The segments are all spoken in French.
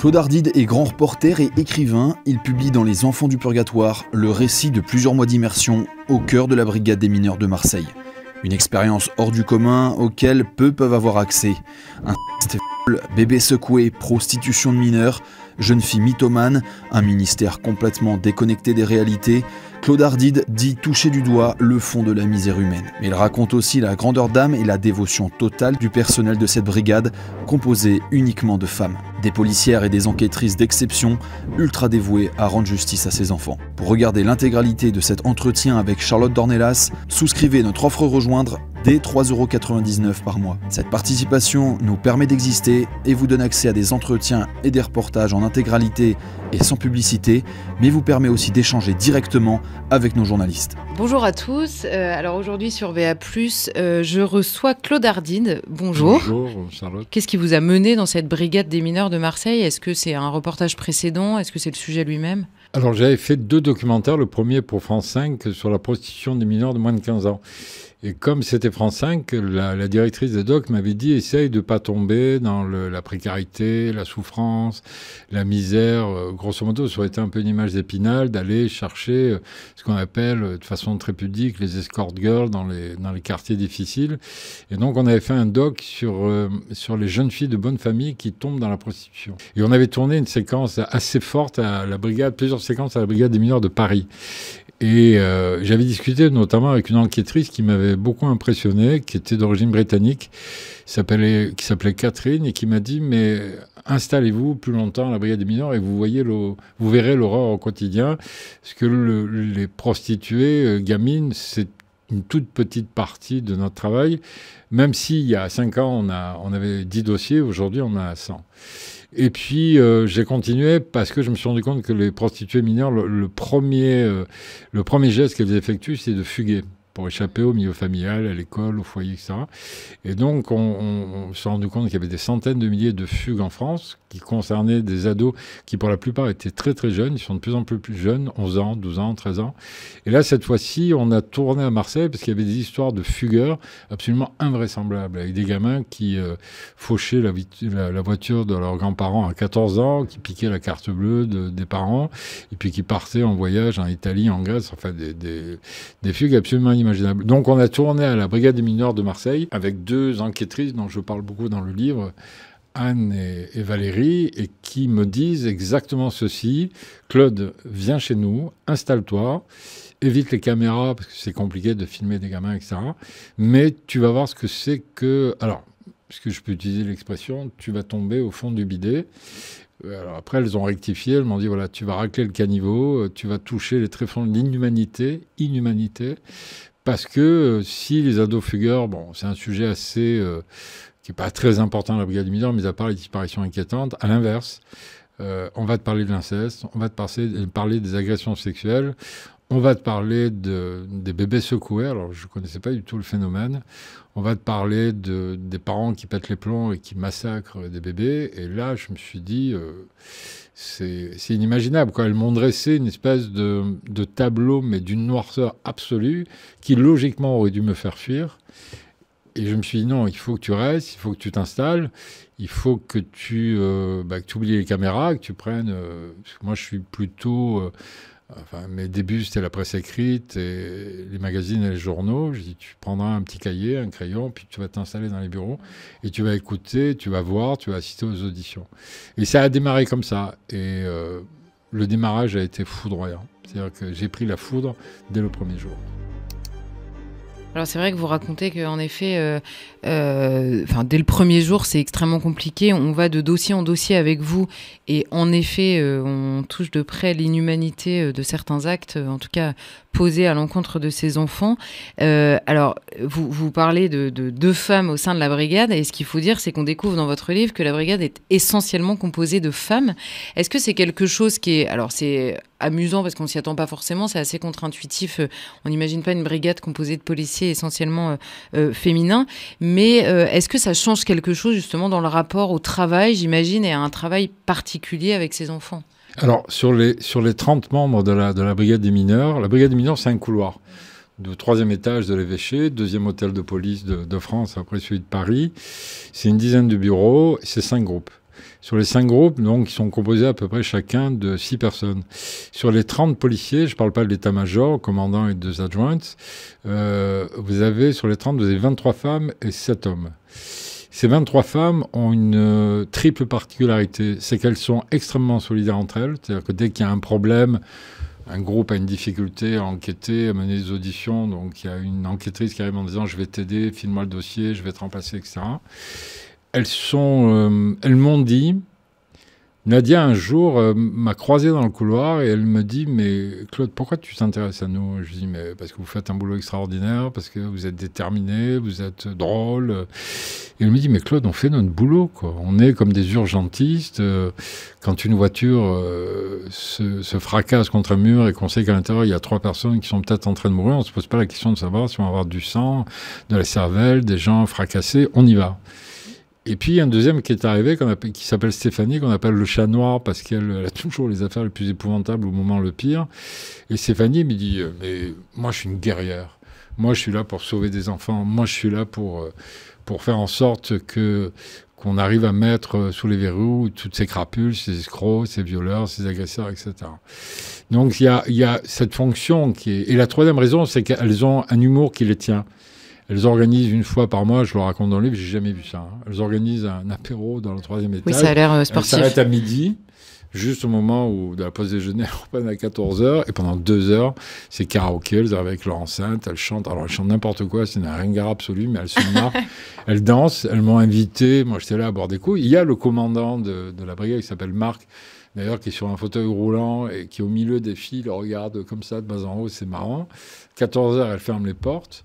Claude Ardide est grand reporter et écrivain. Il publie dans Les Enfants du Purgatoire le récit de plusieurs mois d'immersion au cœur de la brigade des mineurs de Marseille. Une expérience hors du commun auquel peu peuvent avoir accès. Un bébé secoué, prostitution de mineurs, jeune fille mythomane, un ministère complètement déconnecté des réalités, Claude Ardide dit toucher du doigt le fond de la misère humaine. Mais il raconte aussi la grandeur d'âme et la dévotion totale du personnel de cette brigade, composée uniquement de femmes. Des policières et des enquêtrices d'exception, ultra dévouées à rendre justice à ses enfants. Pour regarder l'intégralité de cet entretien avec Charlotte Dornelas, souscrivez notre offre rejoindre dès 3,99€ par mois. Cette participation nous permet d'exister et vous donne accès à des entretiens et des reportages en intégralité et sans publicité, mais vous permet aussi d'échanger directement avec nos journalistes. Bonjour à tous. Euh, alors aujourd'hui sur VA+, euh, je reçois Claude Ardine. Bonjour. Bonjour Charlotte. Qu'est-ce qui vous a mené dans cette brigade des mineurs de Marseille? Est-ce que c'est un reportage précédent? Est-ce que c'est le sujet lui-même? Alors j'avais fait deux documentaires, le premier pour France 5 sur la prostitution des mineurs de moins de 15 ans. Et comme c'était France 5, la, directrice des docs m'avait dit essaye de pas tomber dans la précarité, la souffrance, la misère. Euh, grosso modo, ça aurait été un peu une image d'épinal d'aller chercher euh, ce qu'on appelle euh, de façon très pudique les escort girls dans les, dans les quartiers difficiles. Et donc, on avait fait un doc sur, sur les jeunes filles de bonne famille qui tombent dans la prostitution. Et on avait tourné une séquence assez forte à la brigade, plusieurs séquences à la brigade des mineurs de Paris. Et euh, j'avais discuté notamment avec une enquêtrice qui m'avait beaucoup impressionné, qui était d'origine britannique, qui s'appelait Catherine, et qui m'a dit Mais installez-vous plus longtemps à la brigade des mineurs et vous, voyez vous verrez l'horreur au quotidien. Parce que les prostituées euh, gamines, c'est une toute petite partie de notre travail, même s'il y a 5 ans, on, on avait 10 dossiers, aujourd'hui on a 100. Et puis euh, j'ai continué parce que je me suis rendu compte que les prostituées mineures, le, premier, euh, le premier geste qu'elles effectuent, c'est de fuguer pour échapper au milieu familial, à l'école, au foyer, etc. Et donc, on, s'est rendu compte qu'il y avait des centaines de milliers de fugues en France qui concernaient des ados qui, pour la plupart, étaient très très jeunes. Ils sont de plus en plus, jeunes, 11 ans, 12 ans, 13 ans. Et là, cette fois-ci, on a tourné à Marseille parce qu'il y avait des histoires de fugueurs absolument invraisemblables, avec des gamins qui euh, fauchaient la, voiture de leurs grands-parents à 14 ans, qui piquaient la carte bleue de, des parents, et puis qui partaient en voyage en Italie, en Grèce, enfin des, des fugues absolument Donc on a tourné à la Brigade des mineurs de Marseille avec deux enquêtrices dont je parle beaucoup dans le livre, Anne et, Valérie, et qui me disent exactement ceci. Claude, viens chez nous, installe-toi, évite les caméras parce que c'est compliqué de filmer des gamins, etc. Mais tu vas voir ce que c'est que... Alors, est-ce que je peux utiliser l'expression, tu vas tomber au fond du bidet. Alors après, elles ont rectifié, elles m'ont dit, voilà, tu vas racler le caniveau, tu vas toucher les tréfonds de l'inhumanité, inhumanité, parce que euh, si les ados fugueurs, bon, c'est un sujet assez euh, qui n'est pas très important dans la brigade du mineur, mais à part les disparitions inquiétantes, à l'inverse, euh, on va te parler de l'inceste, on va te parler des agressions sexuelles, on va te parler de, des bébés secoués, alors je ne connaissais pas du tout le phénomène. On va te parler de, des parents qui pètent les plombs et qui massacrent des bébés. Et là, je me suis dit, c'est inimaginable. Quoi. Elles m'ont dressé une espèce de, de tableau, mais d'une noirceur absolue, qui logiquement aurait dû me faire fuir. Et je me suis dit, non, il faut que tu restes, il faut que tu t'installes, il faut que tu, euh, bah, que tu oublies les caméras, que tu prennes... Euh, moi, je suis plutôt... Euh, enfin, mes débuts, c'était la presse écrite, et les magazines et les journaux. Je dis, tu prendras un petit cahier, un crayon, puis tu vas t'installer dans les bureaux, et tu vas écouter, tu vas voir, tu vas assister aux auditions. Et ça a démarré comme ça. Et le démarrage a été foudroyant. C'est-à-dire que j'ai pris la foudre dès le premier jour. Alors c'est vrai que vous racontez qu'en effet, euh, euh, dès le premier jour, c'est extrêmement compliqué. On va de dossier en dossier avec vous, et en effet, euh, on touche de près l'inhumanité de certains actes, en tout cas posés à l'encontre de ces enfants. alors vous, vous parlez de, de, deux femmes au sein de la brigade, et ce qu'il faut dire, c'est qu'on découvre dans votre livre que la brigade est essentiellement composée de femmes. Est-ce que c'est quelque chose qui est, alors c'est amusant parce qu'on s'y attend pas forcément, c'est assez contre-intuitif. On n'imagine pas une brigade composée de policiers essentiellement euh, euh, féminin. Mais euh, est-ce que ça change quelque chose justement dans le rapport au travail, j'imagine, et à un travail particulier avec ces enfants? Alors, sur les, sur les 30 membres de la, de la brigade des mineurs, la brigade des mineurs, c'est un couloir du troisième étage de l'évêché, deuxième hôtel de police de, France après celui de Paris. C'est une dizaine de bureaux, c'est cinq groupes. Sur les cinq groupes, donc, ils sont composés à peu près chacun de six personnes. Sur les 30 policiers, je ne parle pas de l'état-major, commandant et deux adjoints, euh, vous avez, sur les 30, vous avez 23 femmes et 7 hommes. Ces 23 femmes ont une euh, triple particularité, c'est qu'elles sont extrêmement solidaires entre elles, c'est-à-dire que dès qu'il y a un problème, un groupe a une difficulté à enquêter, à mener des auditions, donc il y a une enquêtrice qui arrive en disant je vais t'aider, filme-moi le dossier, je vais te remplacer, etc. Elles sont, euh, elles m'ont dit, Nadia, un jour, euh, m'a croisé dans le couloir et elle me dit Mais Claude, pourquoi tu t'intéresses à nous? Je dis Mais parce que vous faites un boulot extraordinaire, parce que vous êtes déterminé, vous êtes drôle. Et elle me dit Mais Claude, on fait notre boulot, quoi. On est comme des urgentistes. Euh, quand une voiture euh, se, fracasse contre un mur et qu'on sait qu'à l'intérieur, il y a trois personnes qui sont peut-être en train de mourir, on ne se pose pas la question de savoir si on va avoir du sang, de la cervelle, des gens fracassés. On y va. Et puis un deuxième qui est arrivé, qui s'appelle Stéphanie, qu'on appelle le chat noir, parce qu'elle a toujours les affaires les plus épouvantables au moment le pire. Et Stéphanie me dit, euh, mais moi je suis une guerrière. Moi je suis là pour sauver des enfants. Moi je suis là pour, euh, pour faire en sorte que qu'on arrive à mettre euh, sous les verrous toutes ces crapules, ces escrocs, ces violeurs, ces agresseurs, etc. Donc il y a, y a cette fonction qui est... Et la troisième raison, c'est qu'elles ont un humour qui les tient. Elles organisent une fois par mois, je le raconte dans le livre, j'ai jamais vu ça. Hein. Elles organisent un apéro dans le troisième étage. Oui, ça a l'air euh, sportif. Elles s'arrêtent à midi, juste au moment où de la pause déjeuner, reprend à 14h, et pendant deux heures, c'est karaoké, elles arrivent avec leur enceinte, elles chantent, alors elles chantent n'importe quoi, c'est un ringard absolu, mais elles se marrent, elles dansent, elles m'ont invité, moi j'étais là à boire des coups. Il y a le commandant de, de la brigade qui s'appelle Marc, d'ailleurs, qui est sur un fauteuil roulant et qui, au milieu des filles, le regarde comme ça, de bas en haut, c'est marrant. 14h, elle ferme les portes.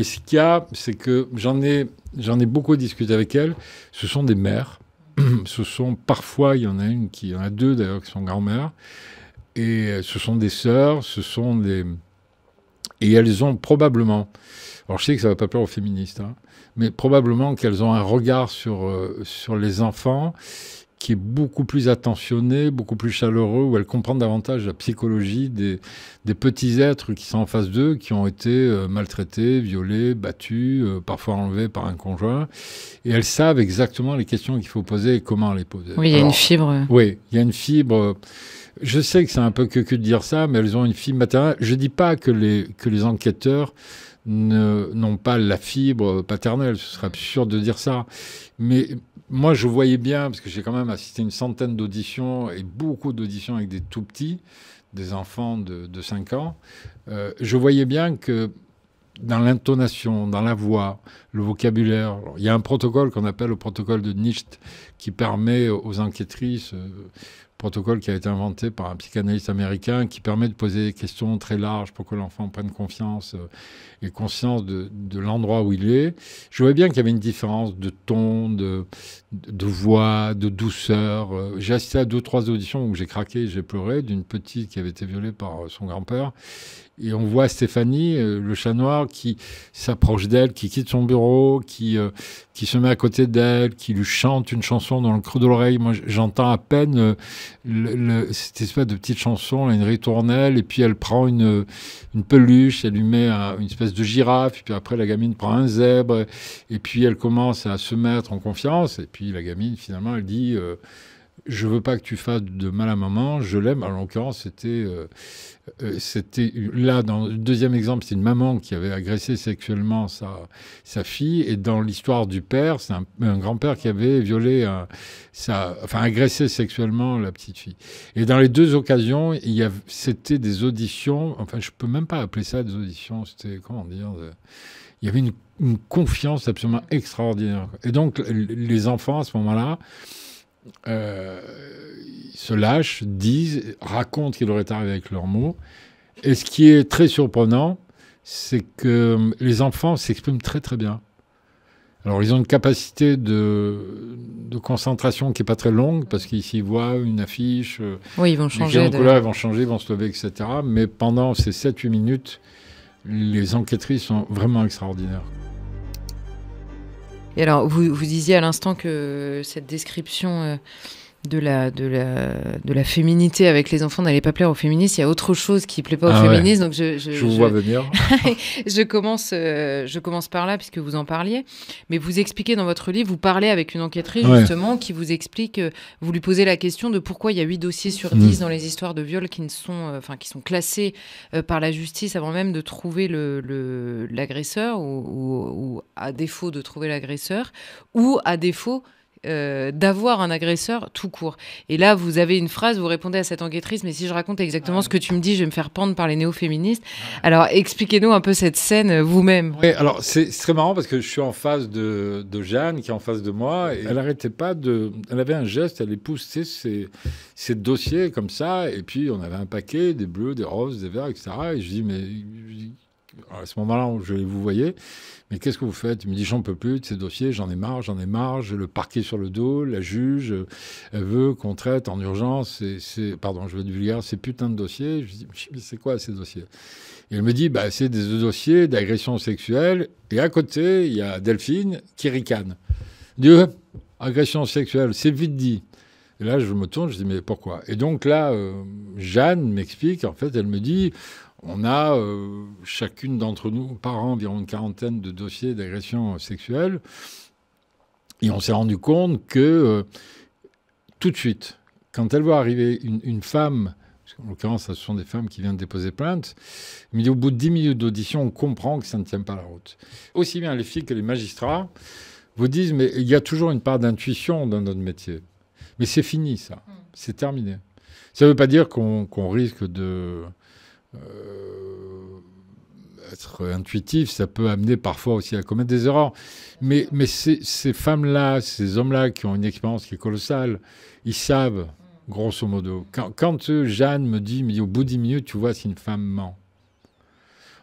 Et ce qu'il y a, c'est que j'en ai, j'en ai beaucoup discuté avec elles. Ce sont des mères. ce sont parfois, il y en a une il y en a deux d'ailleurs qui sont grand-mères. Et ce sont des sœurs, ce sont des. Et elles ont probablement. Alors je sais que ça va pas plaire aux féministes, hein, mais probablement qu'elles ont un regard sur, euh, sur les enfants qui est beaucoup plus attentionné, beaucoup plus chaleureux, où elle comprend davantage la psychologie des, des petits êtres qui sont en face d'eux, qui ont été euh, maltraités, violés, battus, euh, parfois enlevés par un conjoint. Et elles savent exactement les questions qu'il faut poser et comment les poser. Oui, il y a une fibre. Oui, il y a une fibre. Je sais que c'est un peu que de dire ça, mais elles ont une fibre maternelle. Je ne dis pas que les, que les enquêteurs n'ont pas la fibre paternelle, ce serait absurde de dire ça. Mais moi, je voyais bien, parce que j'ai quand même assisté à une centaine d'auditions et beaucoup d'auditions avec des tout petits, des enfants de, 5 ans, euh, je voyais bien que dans l'intonation, dans la voix, le vocabulaire, il y a un protocole qu'on appelle le protocole de Nietzsche qui permet aux enquêtrices, euh, protocole qui a été inventé par un psychanalyste américain qui permet de poser des questions très larges pour que l'enfant prenne confiance euh, et conscience de, l'endroit où il est. Je voyais bien qu'il y avait une différence de ton, de, voix, de douceur. Euh, j'ai assisté à deux, trois auditions où j'ai craqué, j'ai pleuré d'une petite qui avait été violée par son grand-père. Et on voit Stéphanie, euh, le chat noir, qui s'approche d'elle, qui quitte son bureau, qui, euh, se met à côté d'elle, qui lui chante une chanson dans le creux de l'oreille. Moi, j'entends à peine euh, le, cette espèce de petite chanson, une ritournelle, et puis elle prend une, une peluche, elle lui met une espèce de girafe, et puis après la gamine prend un zèbre, et puis elle commence à se mettre en confiance, et puis la gamine, finalement, elle dit je veux pas que tu fasses de mal à maman, je l'aime. En l'occurrence, c'était, euh, euh, c'était là dans le deuxième exemple, c'est une maman qui avait agressé sexuellement sa, fille, et dans l'histoire du père, c'est un, grand-père qui avait violé, sa, enfin agressé sexuellement la petite fille. Et dans les deux occasions, c'était des auditions. Enfin, je peux même pas appeler ça des auditions. C'était comment dire Il y avait une confiance absolument extraordinaire. Et donc, les enfants à ce moment-là euh, se lâchent, disent, racontent qu'il leur est arrivé avec leurs mots. Et ce qui est très surprenant, c'est que les enfants s'expriment très très bien. Alors ils ont une capacité de, de concentration qui n'est pas très longue, parce qu'ils s'y voient une affiche, euh, oui, ils vont changer. De... Couleur, ils vont changer, ils vont se lever, etc. Mais pendant ces 7-8 minutes, les enquêtrices sont vraiment extraordinaires. Et alors, vous, vous disiez à l'instant que cette description euh, de la, de, la, de la féminité avec les enfants n'allait pas plaire aux féministes, il y a autre chose qui plaît pas aux Ah ouais. féministes. Donc je, je, Je vous je- vois venir. je commence, euh, je commence par là puisque vous en parliez. Mais vous expliquez dans votre livre, vous parlez avec une enquêtrice Ouais. justement qui vous explique, euh, vous lui posez la question de pourquoi il y a 8 dossiers sur Mm. 10 dans les histoires de viol qui ne sont, euh, qui sont classés par la justice avant même de trouver le le- l'agresseur ou, ou- ou à défaut de trouver l'agresseur ou à défaut euh, d'avoir un agresseur tout court. Et là, vous avez une phrase, vous répondez à cette enquêtrice, mais si je raconte exactement ce que tu me dis, je vais me faire pendre par les néo-féministes. Alors, expliquez-nous un peu cette scène euh, vous-même. Oui, alors c'est très marrant parce que je suis en face de, de Jeanne qui est en face de moi et elle arrêtait pas de. Elle avait un geste, elle poussait ses, ses dossiers comme ça et puis on avait un paquet, des bleus, des roses, des verts, etc. Et je dis, mais. À ce moment-là, je vous voyez, mais qu'est-ce que vous faites? Il me dit, j'en peux plus de ces dossiers, j'en ai marre, j'en ai marre, j'ai le parquet sur le dos, la juge, elle veut qu'on traite en urgence, pardon, je veux être vulgaire, ces putains de dossiers. Je dis, mais c'est quoi ces dossiers? Et elle me dit, bah, c'est des dossiers d'agression sexuelle. Et à côté, il y a Delphine qui ricane. Dieu, agression sexuelle, c'est vite dit. Et là, je me tourne, je dis, mais pourquoi? Et donc là, euh, Jeanne m'explique, en fait, elle me dit, on a euh, chacune d'entre nous, par an, environ une quarantaine de dossiers d'agression sexuelle. Et on s'est rendu compte que euh, tout de suite, quand elle voit arriver une, une femme, parce qu'en l'occurrence, ce sont des femmes qui viennent déposer plainte, dit, au bout de 10 minutes d'audition, on comprend que ça ne tient pas la route. Aussi bien les filles que les magistrats vous disent, mais il y a toujours une part d'intuition dans notre métier. Mais c'est fini, ça. C'est terminé. Ça ne veut pas dire qu'on qu'on risque de... euh, être intuitif, ça peut amener parfois aussi à commettre des erreurs. Mais, mais ces, femmes-là, ces hommes-là qui ont une expérience qui est colossale, ils savent, grosso modo. Quand, euh, Jeanne me dit, dit, au bout de 10 minutes, tu vois si une femme ment.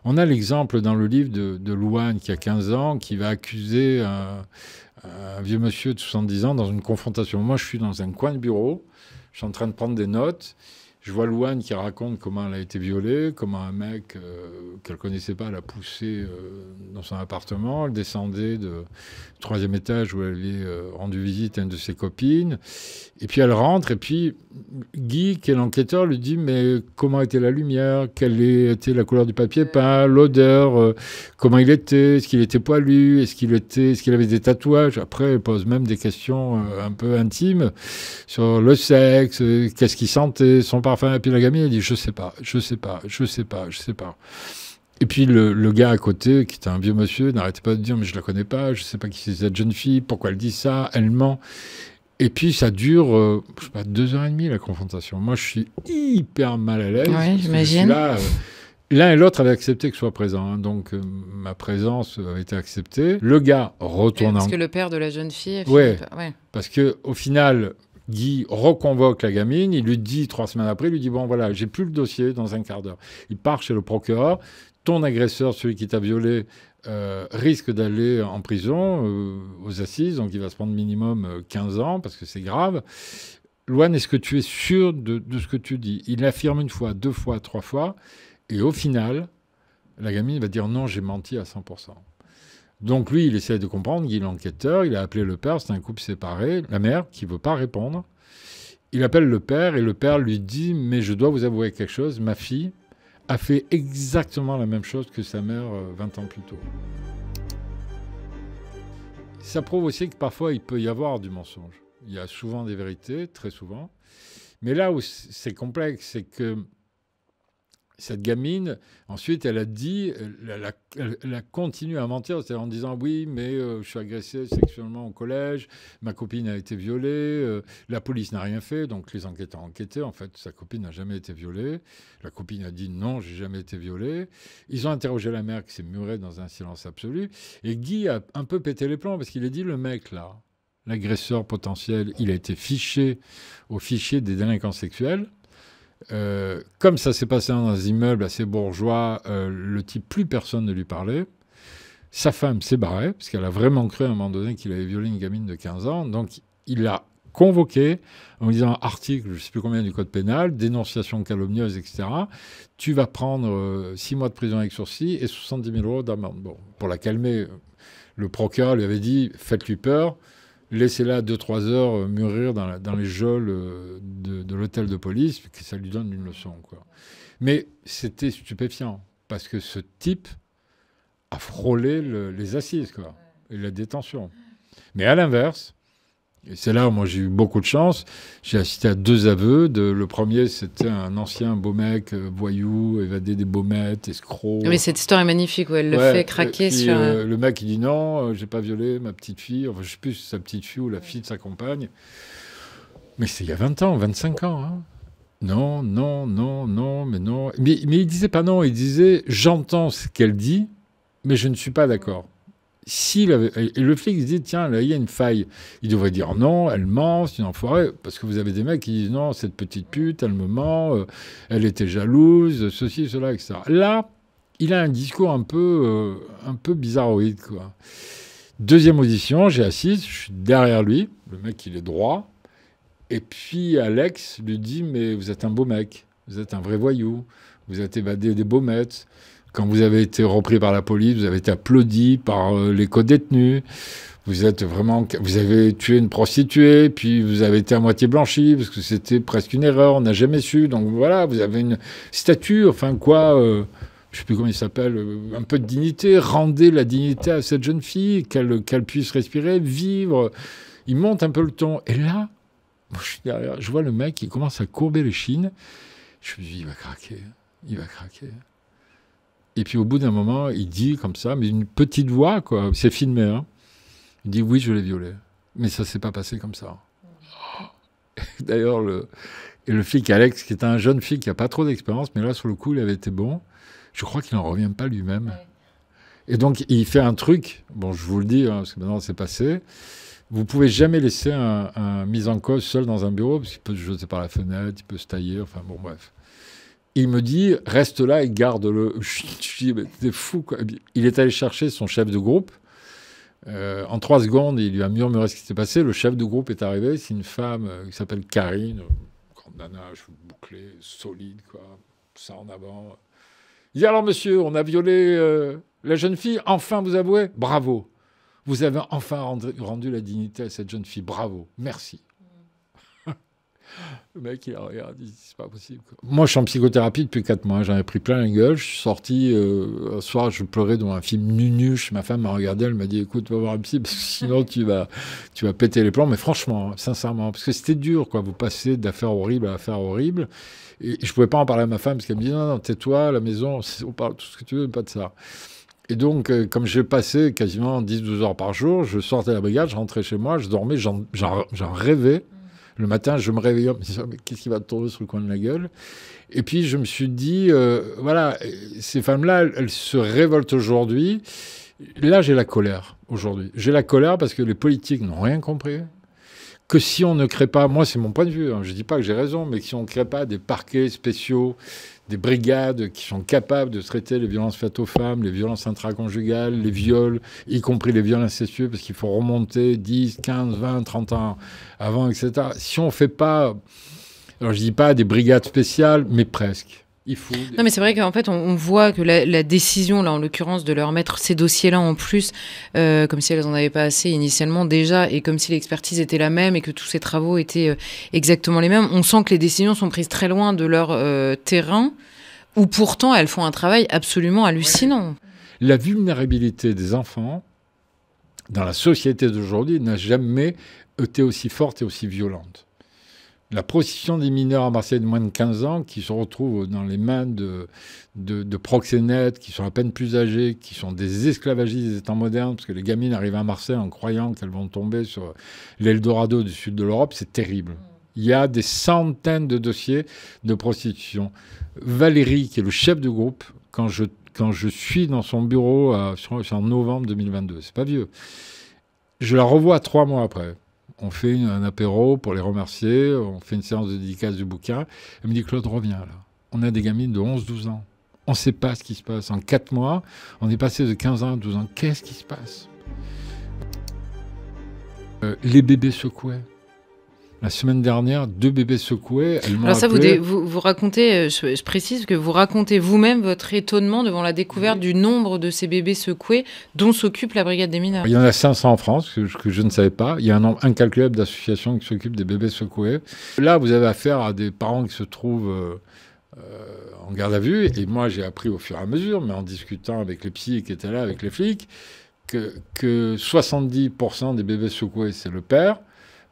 On a l'exemple dans le livre de, de Louane qui a 15 ans, qui va accuser un, un vieux monsieur de 70 ans dans une confrontation. Moi, je suis dans un coin de bureau, je suis en train de prendre des notes. Je vois Louane qui raconte comment elle a été violée, comment un mec euh, qu'elle connaissait pas l'a poussée euh, dans son appartement. Elle descendait de troisième étage où elle est euh, rendue visite à une de ses copines. Et puis elle rentre et puis Guy, qui est l'enquêteur, lui dit mais comment était la lumière, quelle était la couleur du papier peint, l'odeur, euh, comment il était, est-ce qu'il était poilu, est-ce qu'il était, est-ce qu'il avait des tatouages? Après, elle pose même des questions euh, un peu intimes sur le sexe, euh, qu'est-ce qu'il sentait, son parfum. Et puis la gamine, elle dit je sais pas, je sais pas, je sais pas, je sais pas. Et puis le, le gars à côté, qui était un vieux monsieur, n'arrêtait pas de dire mais je la connais pas, je sais pas qui c'est cette jeune fille, pourquoi elle dit ça, elle ment. Et puis ça dure, euh, je sais pas, deux heures et demie la confrontation. Moi, je suis hyper mal à l'aise. Je j'imagine. euh, L'un et l'autre avaient accepté que je sois présent, hein, donc euh, ma présence avait été acceptée. Le gars retourne Parce en que le père de la jeune fille. Ouais. ouais. parce que au final, Guy reconvoque la gamine, il lui dit trois semaines après, il lui dit bon voilà, j'ai plus le dossier dans un quart d'heure. Il part chez le procureur, ton agresseur, celui qui t'a violé, euh, risque d'aller en prison euh, aux assises, donc il va se prendre minimum euh, 15 ans parce que c'est grave. Loane, est-ce que tu es sûr de ce que tu dis? Il affirme une fois, deux fois, trois fois, et au final, la gamine va dire non, j'ai menti à 100%. Donc lui, il essaie de comprendre, Guy l'enquêteur, il a appelé le père, c'est un couple séparé, la mère qui veut pas répondre. Il appelle le père et le père lui dit mais je dois vous avouer quelque chose, ma fille a fait exactement la même chose que sa mère euh, 20 ans plus tôt. Ça prouve aussi que parfois il peut y avoir du mensonge. Il y a souvent des vérités, très souvent. Mais là où c'est complexe, c'est que cette gamine, ensuite, elle a dit, elle, a, continué à mentir, en disant oui, mais euh, je suis agressée sexuellement au collège, ma copine a été violée, euh, la police n'a rien fait, donc les enquêteurs ont enquêté. En fait, sa copine n'a jamais été violée. La copine a dit non, j'ai jamais été violée. Ils ont interrogé la mère qui s'est murée dans un silence absolu. Et Guy a un peu pété les plombs parce qu'il a dit le mec là, l'agresseur potentiel, il a été fiché au fichier des délinquants sexuels. Euh, comme ça s'est passé dans un immeuble assez bourgeois, euh, le type, plus personne ne lui parlait. Sa femme s'est barrée, parce qu'elle a vraiment cru à un moment donné qu'il avait violé une gamine de 15 ans. Donc, il l'a convoqué en disant article, je ne sais plus combien du code pénal, dénonciation calomnieuse, etc. Tu vas prendre 6 mois de prison avec sursis et 70 000 euros d'amende. Bon, pour la calmer, le procureur lui avait dit faites-lui peur. Laissez-la 2-3 heures mûrir dans, les geôles de, de l'hôtel de police, que ça lui donne une leçon. Mais c'était stupéfiant, parce que ce type a frôlé les assises, quoi, et la détention. Mais à l'inverse, et c'est là où moi j'ai eu beaucoup de chance. J'ai assisté à deux aveux. De, le premier, c'était un ancien beau mec, euh, voyou, évadé des baumettes, escroc. Mais cette histoire est magnifique, où elle le fait craquer sur. Euh, le mec, il dit non, euh, j'ai pas violé ma petite fille. Enfin, je sais plus si c'est sa petite fille ou la fille de sa compagne. Mais c'est il y a 20 ans, 25 ans. Hein. Non, non, non, non, mais non. Mais, mais il disait pas non, il disait j'entends ce qu'elle dit, mais je ne suis pas d'accord. S'il avait, et le flic se dit, tiens, là, il y a une faille. Il devrait dire non, elle ment, c'est une enfoirée. Parce que vous avez des mecs qui disent, non, cette petite pute, elle me ment, euh, elle était jalouse, ceci, cela, etc. Là, il a un discours un peu, euh, un peu bizarroïde, quoi. Deuxième audition, j'ai assis, je suis derrière lui, le mec, il est droit. Et puis Alex lui dit, mais vous êtes un beau mec, vous êtes un vrai voyou, vous êtes évadé des baumettes quand vous avez été repris par la police, vous avez été applaudi par euh, les co-détenus. Vous êtes vraiment, vous avez tué une prostituée, puis vous avez été à moitié blanchi parce que c'était presque une erreur. On n'a jamais su. Donc voilà, vous avez une statue. Enfin quoi, euh, je sais plus comment il s'appelle. Euh, un peu de dignité. Rendez la dignité à cette jeune fille, qu'elle puisse respirer, vivre. Il monte un peu le ton. Et là, je derrière, je vois le mec qui commence à courber les chines. Je me dis, il va craquer. Il va craquer. Et puis au bout d'un moment, il dit comme ça, mais une petite voix, quoi. C'est filmé, hein. Il dit oui, je l'ai violé. Mais ça s'est pas passé comme ça. D'ailleurs, le, le flic Alex, qui est un jeune flic qui a pas trop d'expérience, mais là, sur le coup, il avait été bon. Je crois qu'il n'en revient pas lui-même. Et donc, il fait un truc. Bon, je vous le dis, hein, parce que maintenant, c'est passé. Vous pouvez jamais laisser un, un, mis en cause seul dans un bureau, parce qu'il peut se jeter par la fenêtre, il peut se tailler, enfin bon, bref il me dit reste là et garde-le. Je dis mais t'es fou quoi. Il est allé chercher son chef de groupe. Euh, en trois secondes, il lui a murmuré ce qui s'est passé. Le chef de groupe est arrivé. C'est une femme euh, qui s'appelle Karine, grande nana, cheveux bouclés, solide, quoi, ça en avant. Il dit alors monsieur, on a violé euh, la jeune fille. Enfin, vous avouez Bravo. Vous avez enfin rendu la dignité à cette jeune fille. Bravo. Merci. Le mec, il a regardé, c'est pas possible. Moi, je suis en psychothérapie depuis 4 mois. J'en ai pris plein la gueule. Je suis sorti, euh, un soir, je pleurais dans un film nunuche. Ma femme m'a regardé, elle m'a dit écoute, va voir un psy, parce que sinon, tu vas, tu vas péter les plans. Mais franchement, sincèrement, parce que c'était dur, quoi. Vous passez d'affaires horribles à affaires horribles. Et je pouvais pas en parler à ma femme, parce qu'elle me dit non, non, tais-toi, la maison, on parle tout ce que tu veux, pas de ça. Et donc, euh, comme j'ai passé quasiment 10-12 heures par jour, je sortais à la brigade, je rentrais chez moi, je dormais, j'en rêvais. Le matin, je me réveillais, mais qu'est-ce qui va tomber sur le coin de la gueule? Et puis, je me suis dit, euh, voilà, ces femmes-là, elles, se révoltent aujourd'hui. Là, j'ai la colère aujourd'hui. J'ai la colère parce que les politiques n'ont rien compris. Que si on ne crée pas, moi c'est mon point de vue, hein, je ne dis pas que j'ai raison, mais si on ne crée pas des parquets spéciaux, des brigades qui sont capables de traiter les violences faites aux femmes, les violences intraconjugales, les viols, y compris les viols incestueux, parce qu'il faut remonter 10, 15, 20, 30 ans avant, etc. Si on ne fait pas, alors je dis pas des brigades spéciales, mais presque. Il faut Non, mais c'est vrai qu'en fait, on, voit que la, décision, là, en l'occurrence, de leur mettre ces dossiers-là en plus, euh, comme si elles n'en avaient pas assez initialement déjà, et comme si l'expertise était la même et que tous ces travaux étaient euh, exactement les mêmes, on sent que les décisions sont prises très loin de leur euh, terrain, où pourtant elles font un travail absolument hallucinant. La vulnérabilité des enfants dans la société d'aujourd'hui n'a jamais été aussi forte et aussi violente la prostitution des mineurs à Marseille de moins de 15 ans qui se retrouvent dans les mains de, proxénètes qui sont à peine plus âgés, qui sont des esclavagistes des temps modernes, parce que les gamines arrivent à Marseille en croyant qu'elles vont tomber sur l'Eldorado du sud de l'Europe, c'est terrible. Il y a des centaines de dossiers de prostitution. Valérie, qui est le chef de groupe, quand je, quand je suis dans son bureau, c'est en novembre 2022, c'est pas vieux, je la revois trois mois après on fait un apéro pour les remercier, on fait une séance de dédicace du bouquin. Elle me dit Claude, reviens là. On a des gamines de 11-12 ans. On ne sait pas ce qui se passe. En 4 mois, on est passé de 15 ans à 12 ans. Qu'est-ce qui se passe? Euh, Les bébés secouaient. La semaine dernière, deux bébés secoués. Alors ça, vous, vous, racontez, euh, je, précise que vous racontez vous-même votre étonnement devant la découverte du nombre de ces bébés secoués dont s'occupe la brigade des mineurs. Il y en a 500 en France, que je, que je ne savais pas. Il y a un nombre incalculable d'associations qui s'occupent des bébés secoués. Là, vous avez affaire à des parents qui se trouvent... Euh, euh, en garde à vue. Et moi, j'ai appris au fur et à mesure, mais en discutant avec les psys qui étaient là, avec les flics, que, que 70% des bébés secoués, c'est le père,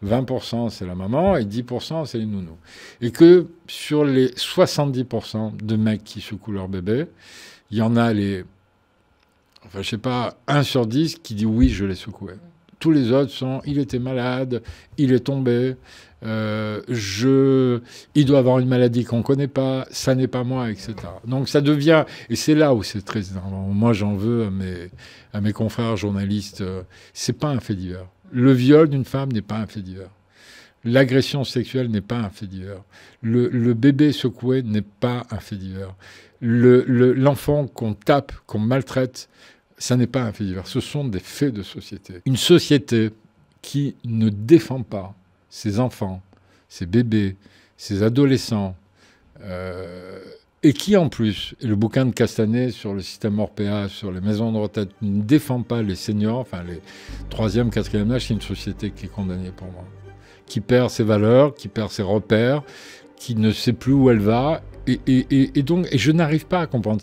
20% c'est la maman et 10% c'est les nounous. Et que sur les 70% de mecs qui secouent leur bébé, il y en a les. Enfin, je sais pas, 1 sur 10 qui dit oui, je l'ai secoué. Tous les autres sont il était malade, il est tombé, euh, je, il doit avoir une maladie qu'on ne connaît pas, ça n'est pas moi, etc. Donc ça devient, et c'est là où c'est très Moi j'en veux à mes, à mes confrères journalistes, euh, c'est pas un fait divers. Le viol d'une femme n'est pas un fait divers. L'agression sexuelle n'est pas un fait divers. Le, bébé secoué n'est pas un fait divers. L'enfant le, qu'on tape, qu'on maltraite, ça n'est pas un fait divers. Ce sont des faits de société. Une société qui ne défend pas ses enfants, ses bébés, ses adolescents, euh, et qui en plus, le bouquin de Castanet sur le système Orpea, sur les maisons de retraite, ne défend pas les seniors, enfin les troisième, quatrième âge, c'est une société qui est condamnée pour moi, qui perd ses valeurs, qui perd ses repères, qui ne sait plus où elle va, et, et donc, et je n'arrive pas à comprendre.